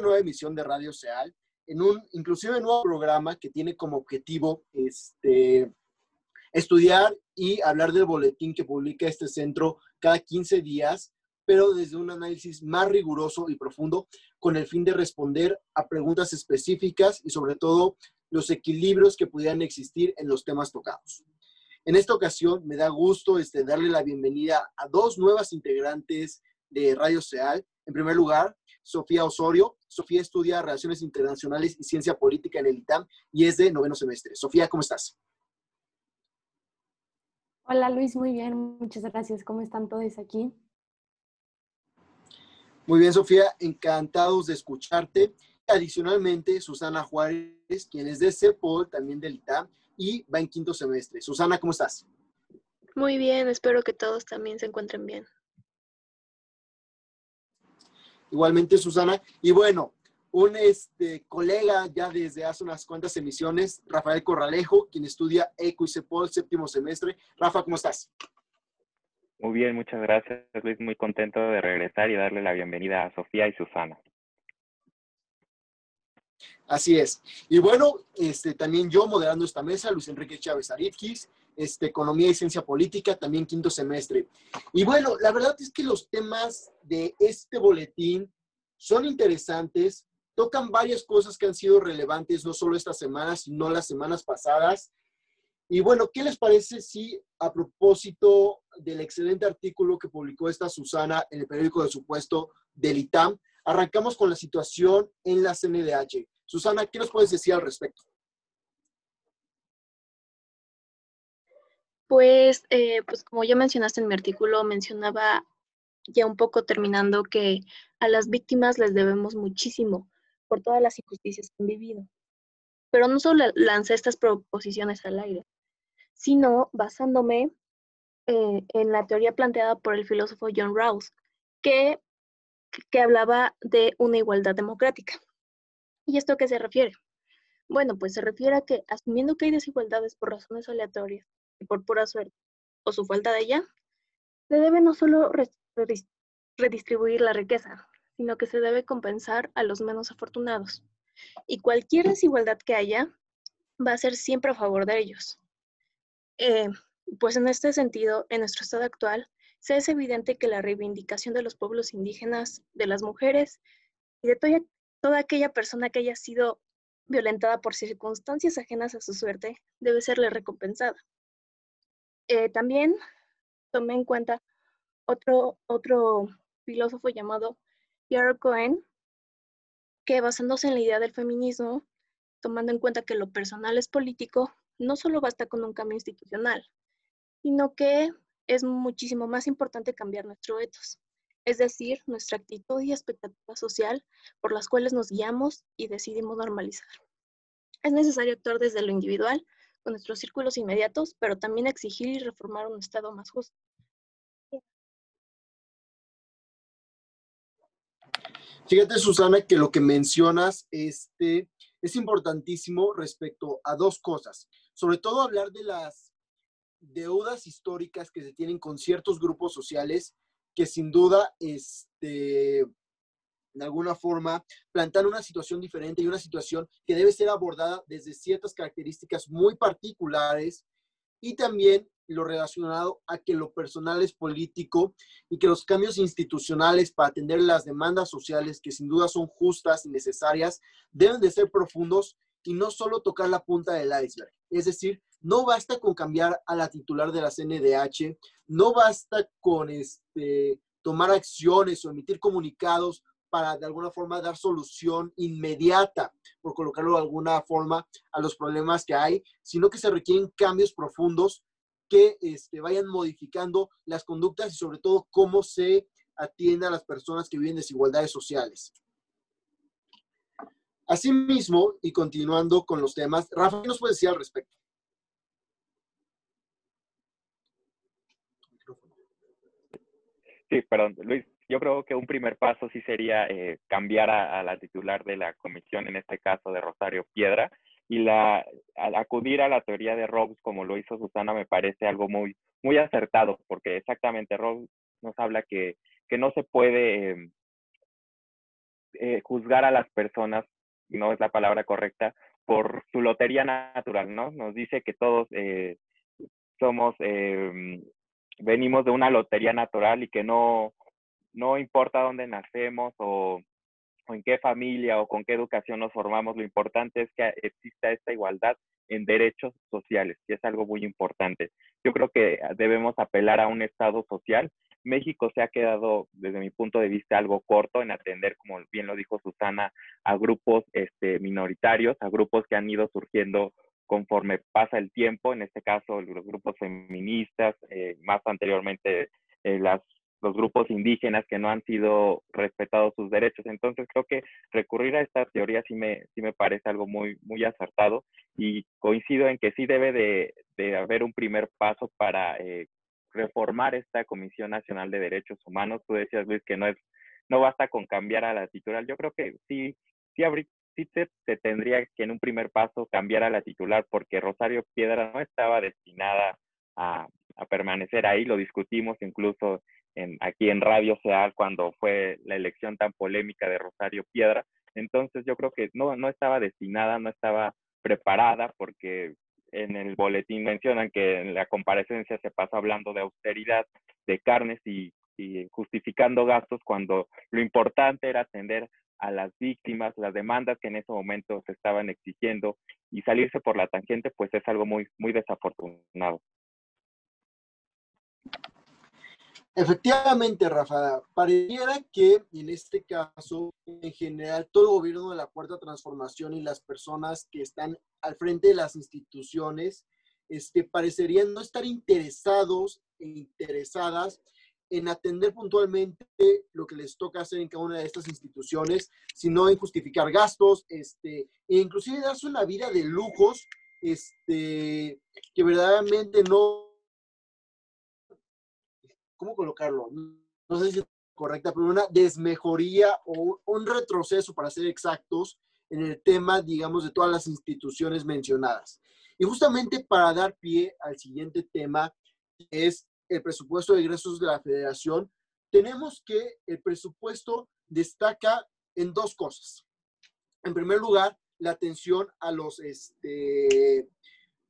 nueva emisión de Radio Seal, en un inclusive nuevo programa que tiene como objetivo este, estudiar y hablar del boletín que publica este centro cada 15 días, pero desde un análisis más riguroso y profundo con el fin de responder a preguntas específicas y sobre todo los equilibrios que pudieran existir en los temas tocados. En esta ocasión me da gusto este, darle la bienvenida a dos nuevas integrantes de Radio Seal. En primer lugar, Sofía Osorio. Sofía estudia Relaciones Internacionales y Ciencia Política en el ITAM y es de noveno semestre. Sofía, ¿cómo estás? Hola Luis, muy bien, muchas gracias. ¿Cómo están todos aquí? Muy bien, Sofía, encantados de escucharte. Adicionalmente, Susana Juárez, quien es de CEPOL, también del ITAM, y va en quinto semestre. Susana, ¿cómo estás? Muy bien, espero que todos también se encuentren bien. Igualmente, Susana. Y bueno, un este, colega ya desde hace unas cuantas emisiones, Rafael Corralejo, quien estudia ECO y CEPOL, séptimo semestre. Rafa, ¿cómo estás? Muy bien, muchas gracias, Luis. Muy contento de regresar y darle la bienvenida a Sofía y Susana. Así es. Y bueno, este, también yo moderando esta mesa, Luis Enrique Chávez Aritkis, este, Economía y Ciencia Política, también quinto semestre. Y bueno, la verdad es que los temas de este boletín son interesantes, tocan varias cosas que han sido relevantes no solo esta semana, sino las semanas pasadas. Y bueno, ¿qué les parece si a propósito del excelente artículo que publicó esta Susana en el periódico de supuesto del ITAM, arrancamos con la situación en la CNDH? Susana, ¿qué nos puedes decir al respecto? Pues, eh, pues como ya mencionaste en mi artículo, mencionaba ya un poco terminando que a las víctimas les debemos muchísimo por todas las injusticias que han vivido. Pero no solo lancé estas proposiciones al aire, sino basándome eh, en la teoría planteada por el filósofo John Rawls, que, que hablaba de una igualdad democrática. ¿Y esto a qué se refiere? Bueno, pues se refiere a que asumiendo que hay desigualdades por razones aleatorias y por pura suerte, o su falta de ella, se debe no solo redistribuir la riqueza, sino que se debe compensar a los menos afortunados. Y cualquier desigualdad que haya va a ser siempre a favor de ellos. Eh, pues en este sentido, en nuestro estado actual, se es evidente que la reivindicación de los pueblos indígenas, de las mujeres y de toda, toda aquella persona que haya sido violentada por circunstancias ajenas a su suerte debe serle recompensada. Eh, también tomé en cuenta otro, otro filósofo llamado Pierre Cohen, que basándose en la idea del feminismo, tomando en cuenta que lo personal es político, no solo basta con un cambio institucional, sino que es muchísimo más importante cambiar nuestro ethos, es decir, nuestra actitud y expectativa social por las cuales nos guiamos y decidimos normalizar. Es necesario actuar desde lo individual, con nuestros círculos inmediatos, pero también exigir y reformar un Estado más justo. Fíjate, Susana, que lo que mencionas este, es importantísimo respecto a dos cosas. Sobre todo hablar de las deudas históricas que se tienen con ciertos grupos sociales que sin duda este, de alguna forma, plantar una situación diferente y una situación que debe ser abordada desde ciertas características muy particulares y también lo relacionado a que lo personal es político y que los cambios institucionales para atender las demandas sociales, que sin duda son justas y necesarias, deben de ser profundos y no solo tocar la punta del iceberg. Es decir, no basta con cambiar a la titular de la CNDH, no basta con este, tomar acciones o emitir comunicados para de alguna forma dar solución inmediata, por colocarlo de alguna forma, a los problemas que hay, sino que se requieren cambios profundos que este, vayan modificando las conductas y sobre todo cómo se atiende a las personas que viven desigualdades sociales. Asimismo, y continuando con los temas, Rafa, ¿qué nos puede decir al respecto? Sí, perdón, Luis, yo creo que un primer paso sí sería eh, cambiar a, la titular de la comisión, en este caso de Rosario Piedra, y la, acudir a la teoría de Robbs, como lo hizo Susana, me parece algo muy, muy acertado, porque exactamente Robbs nos habla que, que no se puede em, eh, juzgar a las personas, no es la palabra correcta, por su lotería natural, ¿no? Nos dice que todos eh, somos, em, venimos de una lotería natural y que no, no importa dónde nacemos o, o, en qué familia o con qué educación nos formamos, lo importante es que exista esta igualdad en derechos sociales, y es algo muy importante. Yo creo que debemos apelar a un Estado social. México se ha quedado, desde mi punto de vista, algo corto en atender, como bien lo dijo Susana, a grupos este, minoritarios, a grupos que han ido surgiendo conforme pasa el tiempo, en este caso los grupos feministas, eh, más anteriormente eh, los grupos indígenas que no han sido respetados sus derechos. Entonces creo que recurrir a esta teoría sí me, sí me parece algo muy, muy acertado y coincido en que sí debe de, de haber un primer paso para eh, reformar esta Comisión Nacional de Derechos Humanos. Tú decías, Luis, que no es no basta con cambiar a la titular. Yo creo que sí, sí, se, tendría que en un primer paso cambiar a la titular porque Rosario Piedra no estaba destinada a, permanecer ahí, lo discutimos incluso aquí en Radio Seal cuando fue la elección tan polémica de Rosario Piedra. Entonces yo creo que no, no estaba destinada, no estaba preparada porque en el boletín mencionan que en la comparecencia se pasa hablando de austeridad, de carnes y, y justificando gastos cuando lo importante era atender a las víctimas, las demandas que en ese momento se estaban exigiendo y salirse por la tangente, pues es algo muy, muy desafortunado. Efectivamente, Rafa, pareciera que en este caso, en general, todo el gobierno de la Cuarta Transformación y las personas que están al frente de las instituciones, este, parecerían no estar interesados e interesadas en atender puntualmente lo que les toca hacer en cada una de estas instituciones, sino en justificar gastos, este, e inclusive darse una vida de lujos, este, que verdaderamente no, ¿cómo colocarlo? No sé si es correcta, pero una desmejoría o un retroceso, para ser exactos, en el tema, digamos, de todas las instituciones mencionadas. Y justamente para dar pie al siguiente tema, es el presupuesto de ingresos de la federación, tenemos que el presupuesto destaca en dos cosas. En primer lugar, la atención a los este,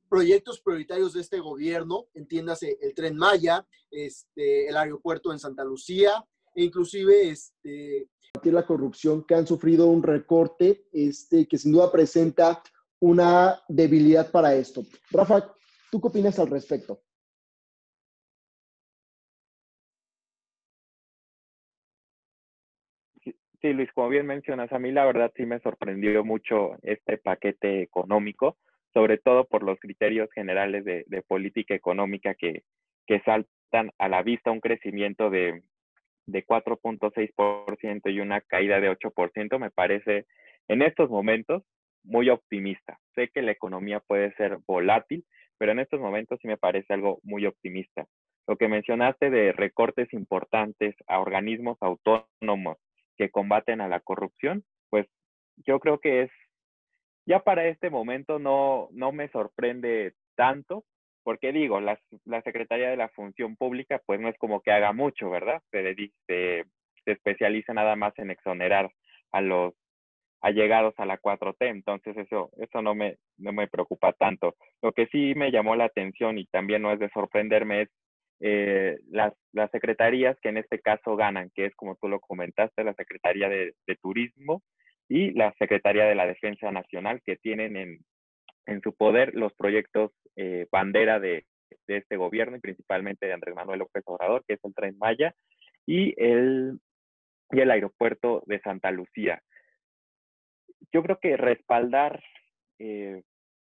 proyectos prioritarios de este gobierno, entiéndase el tren Maya, este, el aeropuerto en Santa Lucía, e inclusive este, la corrupción que han sufrido un recorte este, que sin duda presenta una debilidad para esto. Rafa, ¿tú qué opinas al respecto? Sí, Luis, como bien mencionas, a mí la verdad sí me sorprendió mucho este paquete económico, sobre todo por los criterios generales de, política económica que, que saltan a la vista un crecimiento de, de 4.6% y una caída de 8%, me parece en estos momentos muy optimista. Sé que la economía puede ser volátil, pero en estos momentos sí me parece algo muy optimista. Lo que mencionaste de recortes importantes a organismos autónomos que combaten a la corrupción, pues yo creo que es, ya para este momento no, no me sorprende tanto, porque digo, la, la Secretaría de la Función Pública, pues no es como que haga mucho, ¿verdad? Se, se, especializa nada más en exonerar a los allegados a la 4T, entonces eso, eso no, me, no me preocupa tanto. Lo que sí me llamó la atención y también no es de sorprenderme es eh, las, las, secretarías que en este caso ganan, que es como tú lo comentaste, la Secretaría de, Turismo y la Secretaría de la Defensa Nacional, que tienen en, en su poder los proyectos eh, bandera de, de, este gobierno y principalmente de Andrés Manuel López Obrador, que es el Tren Maya y el, y el aeropuerto de Santa Lucía. Yo creo que respaldar, eh,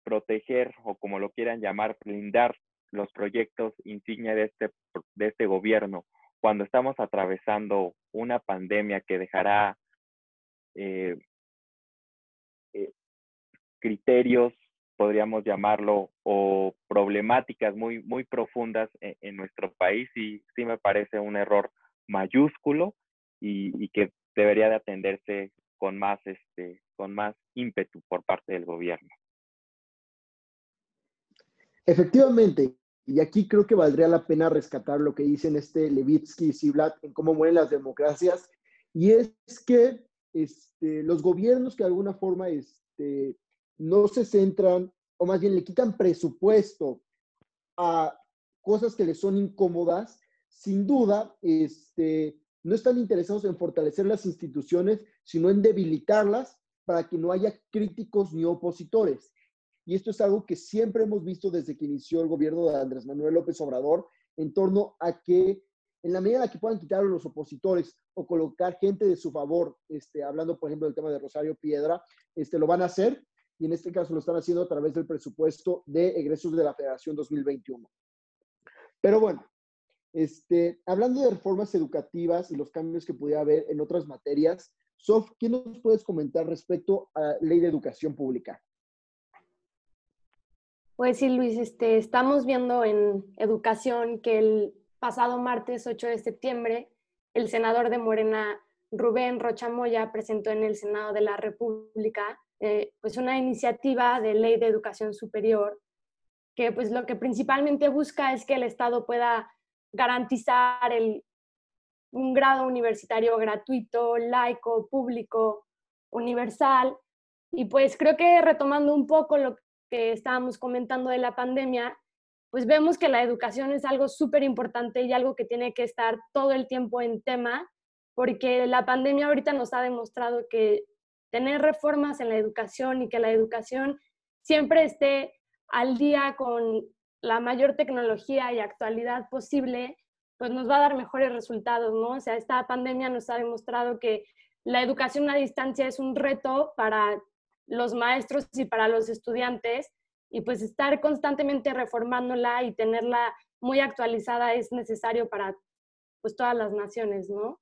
proteger o como lo quieran llamar, blindar los proyectos insignia de este, de este gobierno cuando estamos atravesando una pandemia que dejará eh, eh, criterios, podríamos llamarlo, o problemáticas muy, muy profundas en, nuestro país y sí me parece un error mayúsculo y, y, que debería de atenderse con más, este, con más ímpetu por parte del gobierno. Efectivamente, y aquí creo que valdría la pena rescatar lo que dicen este Levitsky y Ziblatt en cómo mueren las democracias, y es que este, los gobiernos que de alguna forma este, no se centran, o más bien le quitan presupuesto a cosas que les son incómodas, sin duda, este, no están interesados en fortalecer las instituciones, sino en debilitarlas para que no haya críticos ni opositores. Y esto es algo que siempre hemos visto desde que inició el gobierno de Andrés Manuel López Obrador, en torno a que en la medida en la que puedan quitar a los opositores o colocar gente de su favor, este, hablando por ejemplo del tema de Rosario Piedra, este, lo van a hacer y en este caso lo están haciendo a través del presupuesto de egresos de la Federación 2021. Pero bueno, este, hablando de reformas educativas y los cambios que pudiera haber en otras materias, Sof, ¿qué nos puedes comentar respecto a la ley de educación pública? Pues sí, Luis, este, estamos viendo en educación que el pasado martes 8 de septiembre, el senador de Morena, Rubén Rocha Moya, presentó en el Senado de la República eh, pues una iniciativa de ley de educación superior que pues lo que principalmente busca es que el Estado pueda garantizar el, un grado universitario gratuito, laico, público, universal. Y pues creo que retomando un poco lo que estábamos comentando de la pandemia, pues vemos que la educación es algo súper importante y algo que tiene que estar todo el tiempo en tema, porque la pandemia ahorita nos ha demostrado que tener reformas en la educación y que la educación siempre esté al día con la mayor tecnología y actualidad posible, pues nos va a dar mejores resultados, ¿no? O sea, esta pandemia nos ha demostrado que la educación a distancia es un reto para los maestros y para los estudiantes y pues estar constantemente reformándola y tenerla muy actualizada es necesario para pues todas las naciones, ¿no?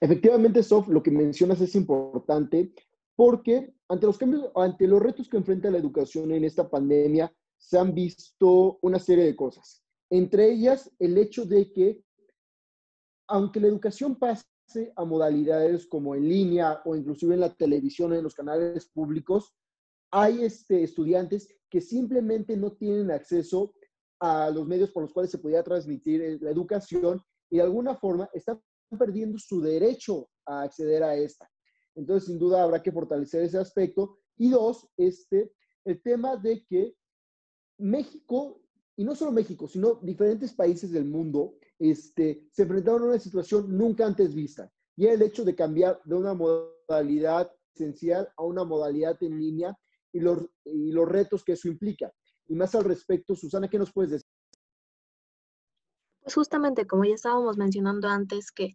Efectivamente, Sof, lo que mencionas es importante porque ante los cambios, ante los retos que enfrenta la educación en esta pandemia, se han visto una serie de cosas. Entre ellas, el hecho de que, aunque la educación pase a modalidades como en línea o inclusive en la televisión, en los canales públicos, hay este, estudiantes que simplemente no tienen acceso a los medios por los cuales se podía transmitir eh, la educación y de alguna forma están perdiendo su derecho a acceder a esta. Entonces, sin duda, habrá que fortalecer ese aspecto. Y dos, este, el tema de que México, y no solo México, sino diferentes países del mundo, este, se enfrentaron a una situación nunca antes vista. Y el hecho de cambiar de una modalidad esencial a una modalidad en línea y los, y los retos que eso implica. Y más al respecto, Susana, ¿qué nos puedes decir? Pues justamente como ya estábamos mencionando antes, que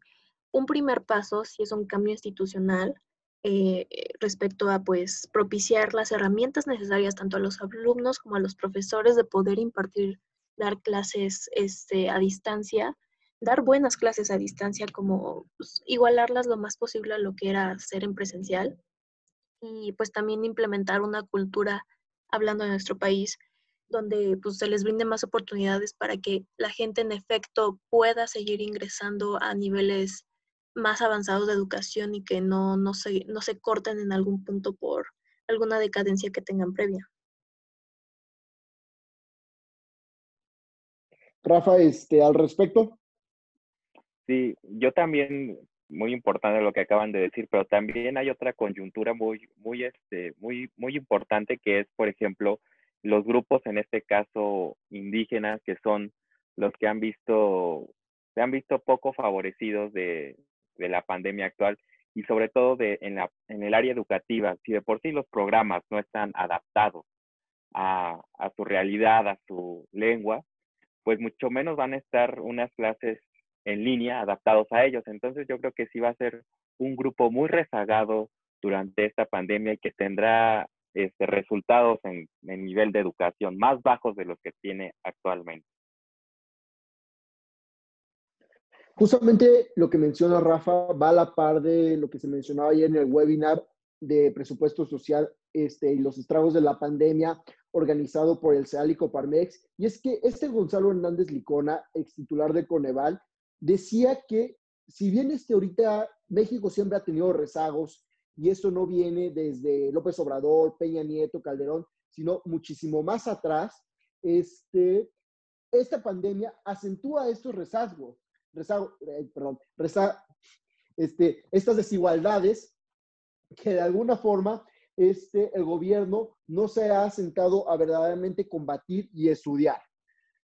un primer paso si es un cambio institucional eh, respecto a pues propiciar las herramientas necesarias tanto a los alumnos como a los profesores de poder impartir, dar clases este, a distancia, dar buenas clases a distancia, como pues, igualarlas lo más posible a lo que era ser en presencial y pues también implementar una cultura, hablando de nuestro país, donde pues se les brinde más oportunidades para que la gente en efecto pueda seguir ingresando a niveles más avanzados de educación y que no, no, se, no se corten en algún punto por alguna decadencia que tengan previa. Rafa, este, al respecto. Sí, yo también muy importante lo que acaban de decir, pero también hay otra coyuntura muy, muy, este, muy, muy importante que es, por ejemplo, los grupos, en este caso indígenas, que son los que han visto, se han visto poco favorecidos de, la pandemia actual y sobre todo de, en, la, en el área educativa. Si de por sí los programas no están adaptados a, a su realidad, a su lengua, pues mucho menos van a estar unas clases en línea adaptados a ellos. Entonces yo creo que sí va a ser un grupo muy rezagado durante esta pandemia y que tendrá este, resultados en, nivel de educación más bajos de los que tiene actualmente. Justamente lo que menciona Rafa va a la par de lo que se mencionaba ayer en el webinar de presupuesto social este, y los estragos de la pandemia organizado por el CEAL y Coparmex. Y es que este Gonzalo Hernández Licona, ex titular de Coneval, decía que si bien este ahorita México siempre ha tenido rezagos y esto no viene desde López Obrador, Peña Nieto, Calderón, sino muchísimo más atrás, este, esta pandemia acentúa estos rezagos, rezagos, eh, perdón, este, estas desigualdades que de alguna forma este, el gobierno no se ha sentado a verdaderamente combatir y estudiar.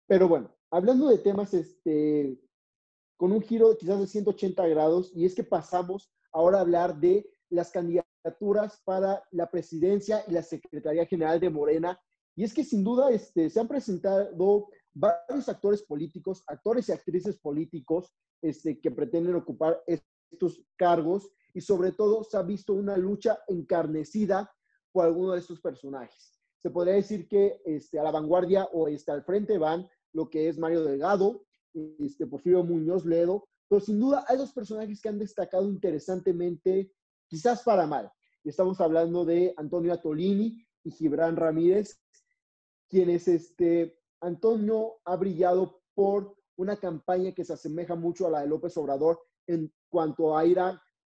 Pero bueno, hablando de temas este, con un giro quizás de 180 grados, y es que pasamos ahora a hablar de las candidaturas para la presidencia y la Secretaría General de Morena. Y es que sin duda este, se han presentado varios actores políticos, actores y actrices políticos este, que pretenden ocupar estos cargos y sobre todo se ha visto una lucha encarnecida por alguno de estos personajes. Se podría decir que este, a la vanguardia o este, al frente van lo que es Mario Delgado, este, Porfirio Muñoz Ledo, pero sin duda hay dos personajes que han destacado interesantemente, quizás para mal. Estamos hablando de Antonio Atolini y Gibran Ramírez, quienes este, Antonio ha brillado por una campaña que se asemeja mucho a la de López Obrador en cuanto a ir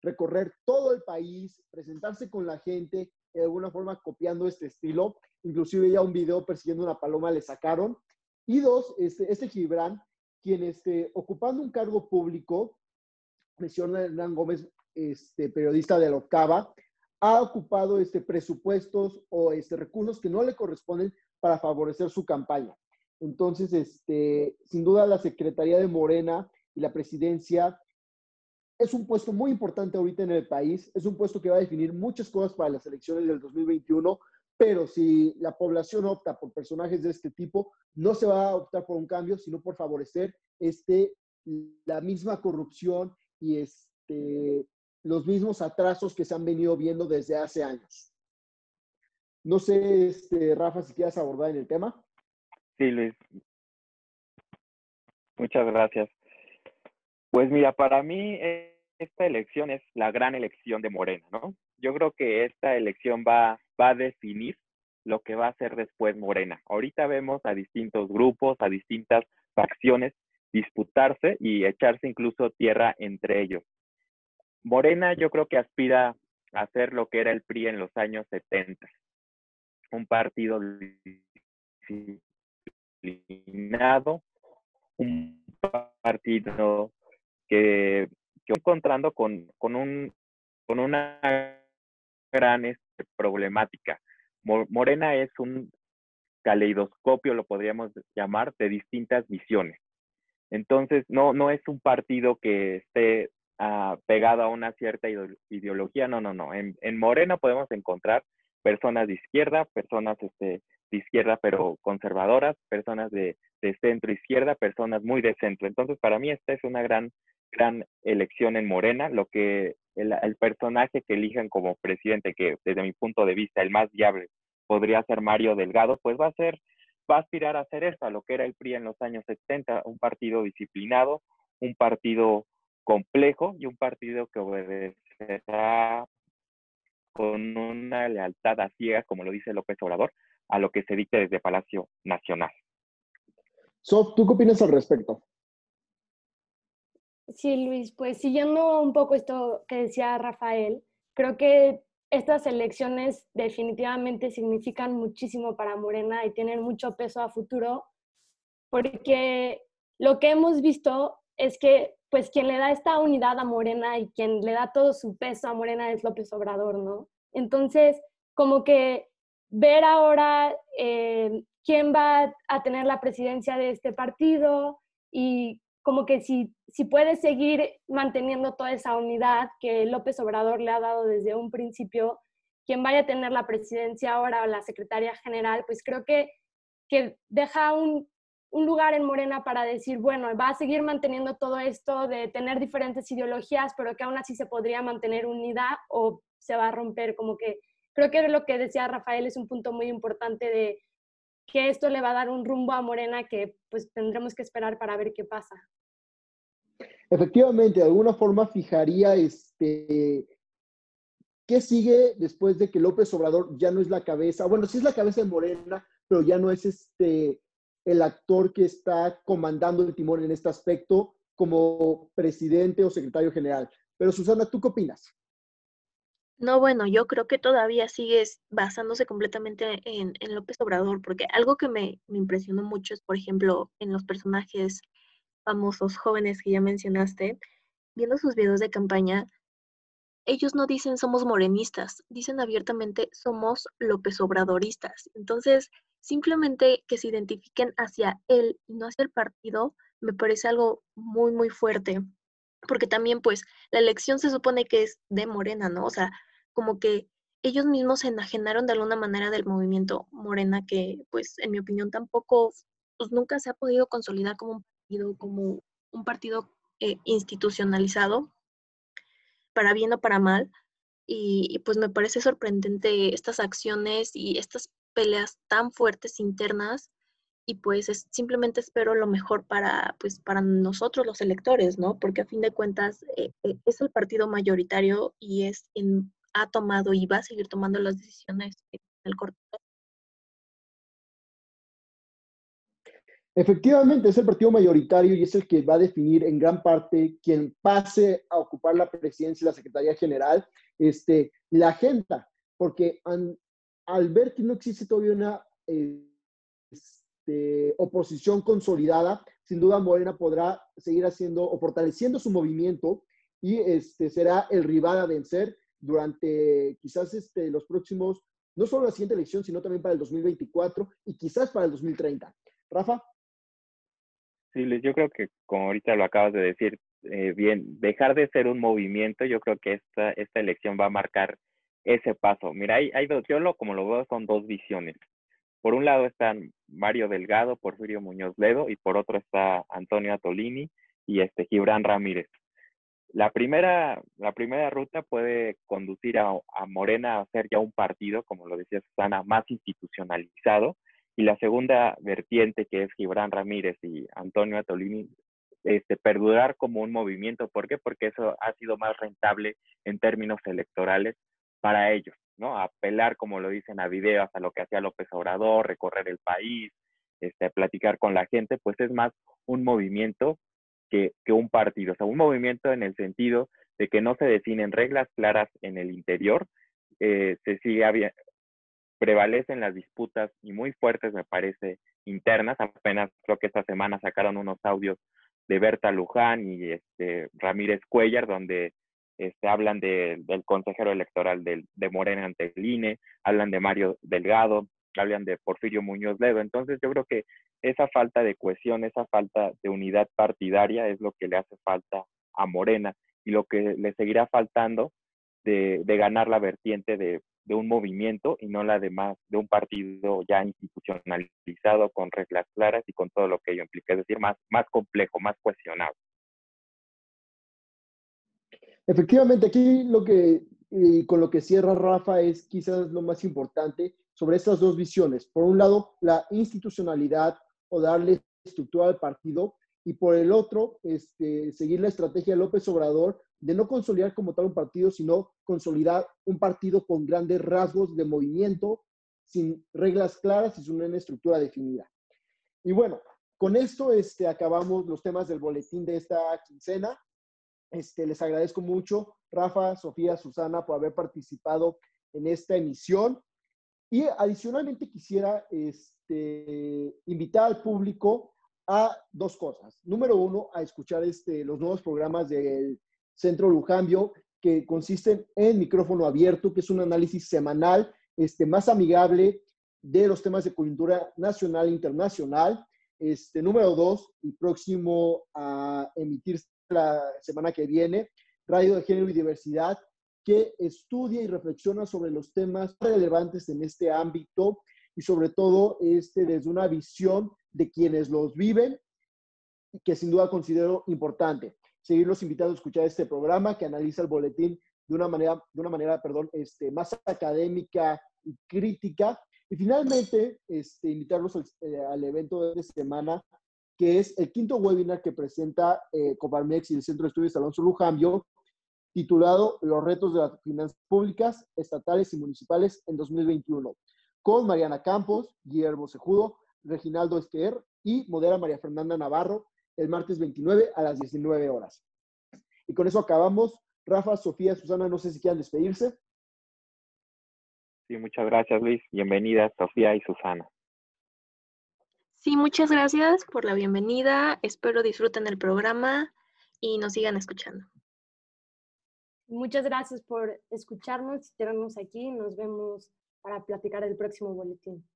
recorrer todo el país, presentarse con la gente, de alguna forma copiando este estilo. Inclusive ya un video persiguiendo una paloma le sacaron. Y dos, este, este Gibran, quien este, ocupando un cargo público, menciona Hernán Gómez, este, periodista de la octava, ha ocupado este, presupuestos o este, recursos que no le corresponden para favorecer su campaña. Entonces, este, sin duda, la Secretaría de Morena y la presidencia es un puesto muy importante ahorita en el país, es un puesto que va a definir muchas cosas para las elecciones del 2021, pero si la población opta por personajes de este tipo, no se va a optar por un cambio, sino por favorecer este, la misma corrupción y este, los mismos atrasos que se han venido viendo desde hace años. No sé, este, Rafa, si quieres abordar en el tema. Sí, Luis. Muchas gracias. Pues mira, para mí eh, esta elección es la gran elección de Morena, ¿no? Yo creo que esta elección va, a definir lo que va a ser después Morena. Ahorita vemos a distintos grupos, a distintas facciones disputarse y echarse incluso tierra entre ellos. Morena yo creo que aspira a ser lo que era el PRI en los años 70, un partido disciplinado, un partido que, que encontrando con, con, un, con una gran este, problemática. Morena es un caleidoscopio, lo podríamos llamar, de distintas visiones. Entonces, no, no es un partido que esté uh, pegado a una cierta ideología, no, no, no. En, en, Morena podemos encontrar personas de izquierda, personas este, de izquierda pero conservadoras, personas de, de centro izquierda, personas muy de centro. Entonces, para mí esta es una gran gran elección en Morena, lo que el, personaje que elijan como presidente, que desde mi punto de vista el más viable podría ser Mario Delgado, pues va a ser, va a aspirar a hacer esto, a lo que era el PRI en los años 70, un partido disciplinado, un partido complejo y un partido que obedecerá con una lealtad a ciega, como lo dice López Obrador, a lo que se dicte desde Palacio Nacional. Sof, ¿tú qué opinas al respecto? Sí, Luis, pues siguiendo un poco esto que decía Rafael, creo que estas elecciones definitivamente significan muchísimo para Morena y tienen mucho peso a futuro, porque lo que hemos visto es que pues quien le da esta unidad a Morena y quien le da todo su peso a Morena es López Obrador, ¿no? Entonces, como que ver ahora eh, quién va a tener la presidencia de este partido y como que si, si puede seguir manteniendo toda esa unidad que López Obrador le ha dado desde un principio, quien vaya a tener la presidencia ahora o la secretaria general, pues creo que, que deja un, un lugar en Morena para decir, bueno, va a seguir manteniendo todo esto de tener diferentes ideologías, pero que aún así se podría mantener unidad o se va a romper, como que creo que lo que decía Rafael es un punto muy importante de que esto le va a dar un rumbo a Morena que pues tendremos que esperar para ver qué pasa. Efectivamente, de alguna forma fijaría este, qué sigue después de que López Obrador ya no es la cabeza, bueno, sí es la cabeza de Morena, pero ya no es este, el actor que está comandando el timón en este aspecto como presidente o secretario general. Pero Susana, ¿tú qué opinas? No, bueno, yo creo que todavía sigues basándose completamente en, en López Obrador, porque algo que me, me, impresionó mucho es, por ejemplo, en los personajes famosos jóvenes que ya mencionaste, viendo sus videos de campaña, ellos no dicen somos morenistas, dicen abiertamente somos López Obradoristas. Entonces, simplemente que se identifiquen hacia él y no hacia el partido, me parece algo muy, muy fuerte. Porque también, pues, la elección se supone que es de Morena, ¿no? O sea, como que ellos mismos se enajenaron de alguna manera del movimiento Morena, que, pues, en mi opinión, tampoco, pues, nunca se ha podido consolidar como un como un partido eh, institucionalizado, para bien o para mal. Y, pues me parece sorprendente estas acciones y estas peleas tan fuertes internas y pues es, simplemente espero lo mejor para, pues, para nosotros los electores, ¿no? Porque a fin de cuentas eh, eh, es el partido mayoritario y es quien ha tomado y va a seguir tomando las decisiones en el corto Efectivamente, es el partido mayoritario y es el que va a definir en gran parte quien pase a ocupar la presidencia y la Secretaría General, este, la agenda, porque al ver que no existe todavía una este, oposición consolidada, sin duda Morena podrá seguir haciendo o fortaleciendo su movimiento y este, será el rival a vencer durante quizás este, los próximos, no solo la siguiente elección, sino también para el 2024 y quizás para el 2030. Rafa. Yo creo que como ahorita lo acabas de decir, eh, bien, dejar de ser un movimiento, yo creo que esta, esta elección va a marcar ese paso. Mira, hay, hay dos, yo lo, como lo veo son dos visiones. Por un lado están Mario Delgado, Porfirio Muñoz Ledo, y por otro está Antonio Atolini y este Gibran Ramírez. La primera, la primera ruta puede conducir a, a Morena a ser ya un partido, como lo decía Susana, más institucionalizado, y la segunda vertiente, que es Gibran Ramírez y Antonio Atolini, este, perdurar como un movimiento. ¿Por qué? Porque eso ha sido más rentable en términos electorales para ellos, ¿no? Apelar, como lo dicen, a videos, a lo que hacía López Obrador, recorrer el país, este, platicar con la gente, pues es más un movimiento que, que un partido. O sea, un movimiento en el sentido de que no se definen reglas claras en el interior, eh, se sigue prevalecen las disputas y muy fuertes, me parece, internas. Apenas creo que esta semana sacaron unos audios de Berta Luján y este, Ramírez Cuellar, donde este, hablan del consejero electoral de, de Morena ante INE, hablan de Mario Delgado, hablan de Porfirio Muñoz Ledo. Entonces yo creo que esa falta de cohesión, esa falta de unidad partidaria es lo que le hace falta a Morena y lo que le seguirá faltando de, de ganar la vertiente de de un movimiento y no la de más de un partido ya institucionalizado con reglas claras y con todo lo que ello implica, es decir, más, más complejo, más cuestionado. Efectivamente, aquí lo que con lo que cierra Rafa es quizás lo más importante sobre estas dos visiones. Por un lado, la institucionalidad o darle estructura al partido y por el otro, este, seguir la estrategia de López Obrador de no consolidar como tal un partido, sino consolidar un partido con grandes rasgos de movimiento, sin reglas claras y sin una estructura definida. Y bueno, con esto este, acabamos los temas del boletín de esta quincena. Este, les agradezco mucho, Rafa, Sofía, Susana, por haber participado en esta emisión. Y adicionalmente quisiera este, invitar al público a dos cosas. Número uno, a escuchar este, los nuevos programas del Centro Lujambio, que consisten en micrófono abierto, que es un análisis semanal este, más amigable de los temas de coyuntura nacional e internacional. Este, número dos, y próximo a emitirse la semana que viene, Radio de Género y Diversidad, que estudia y reflexiona sobre los temas relevantes en este ámbito y sobre todo este, desde una visión de quienes los viven, que sin duda considero importante seguirlos invitando a escuchar este programa que analiza el boletín de una manera, de una manera perdón, este, más académica y crítica. Y finalmente, este, invitarlos al, eh, al evento de semana, que es el quinto webinar que presenta eh, Coparmex y el Centro de Estudios Alonso Lujambio, titulado Los retos de las finanzas públicas, estatales y municipales en 2021, con Mariana Campos, Guillermo Sejudo, Reginaldo Esquer y modera María Fernanda Navarro, el martes 29 a las 19 horas. Y con eso acabamos. Rafa, Sofía, Susana, no sé si quieran despedirse. Sí, muchas gracias Luis. Bienvenida Sofía y Susana. Sí, muchas gracias por la bienvenida. Espero disfruten el programa y nos sigan escuchando. Muchas gracias por escucharnos y tenernos aquí. Nos vemos para platicar el próximo boletín.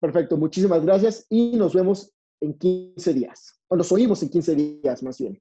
Perfecto, muchísimas gracias y nos vemos en 15 días. O nos oímos en 15 días más bien.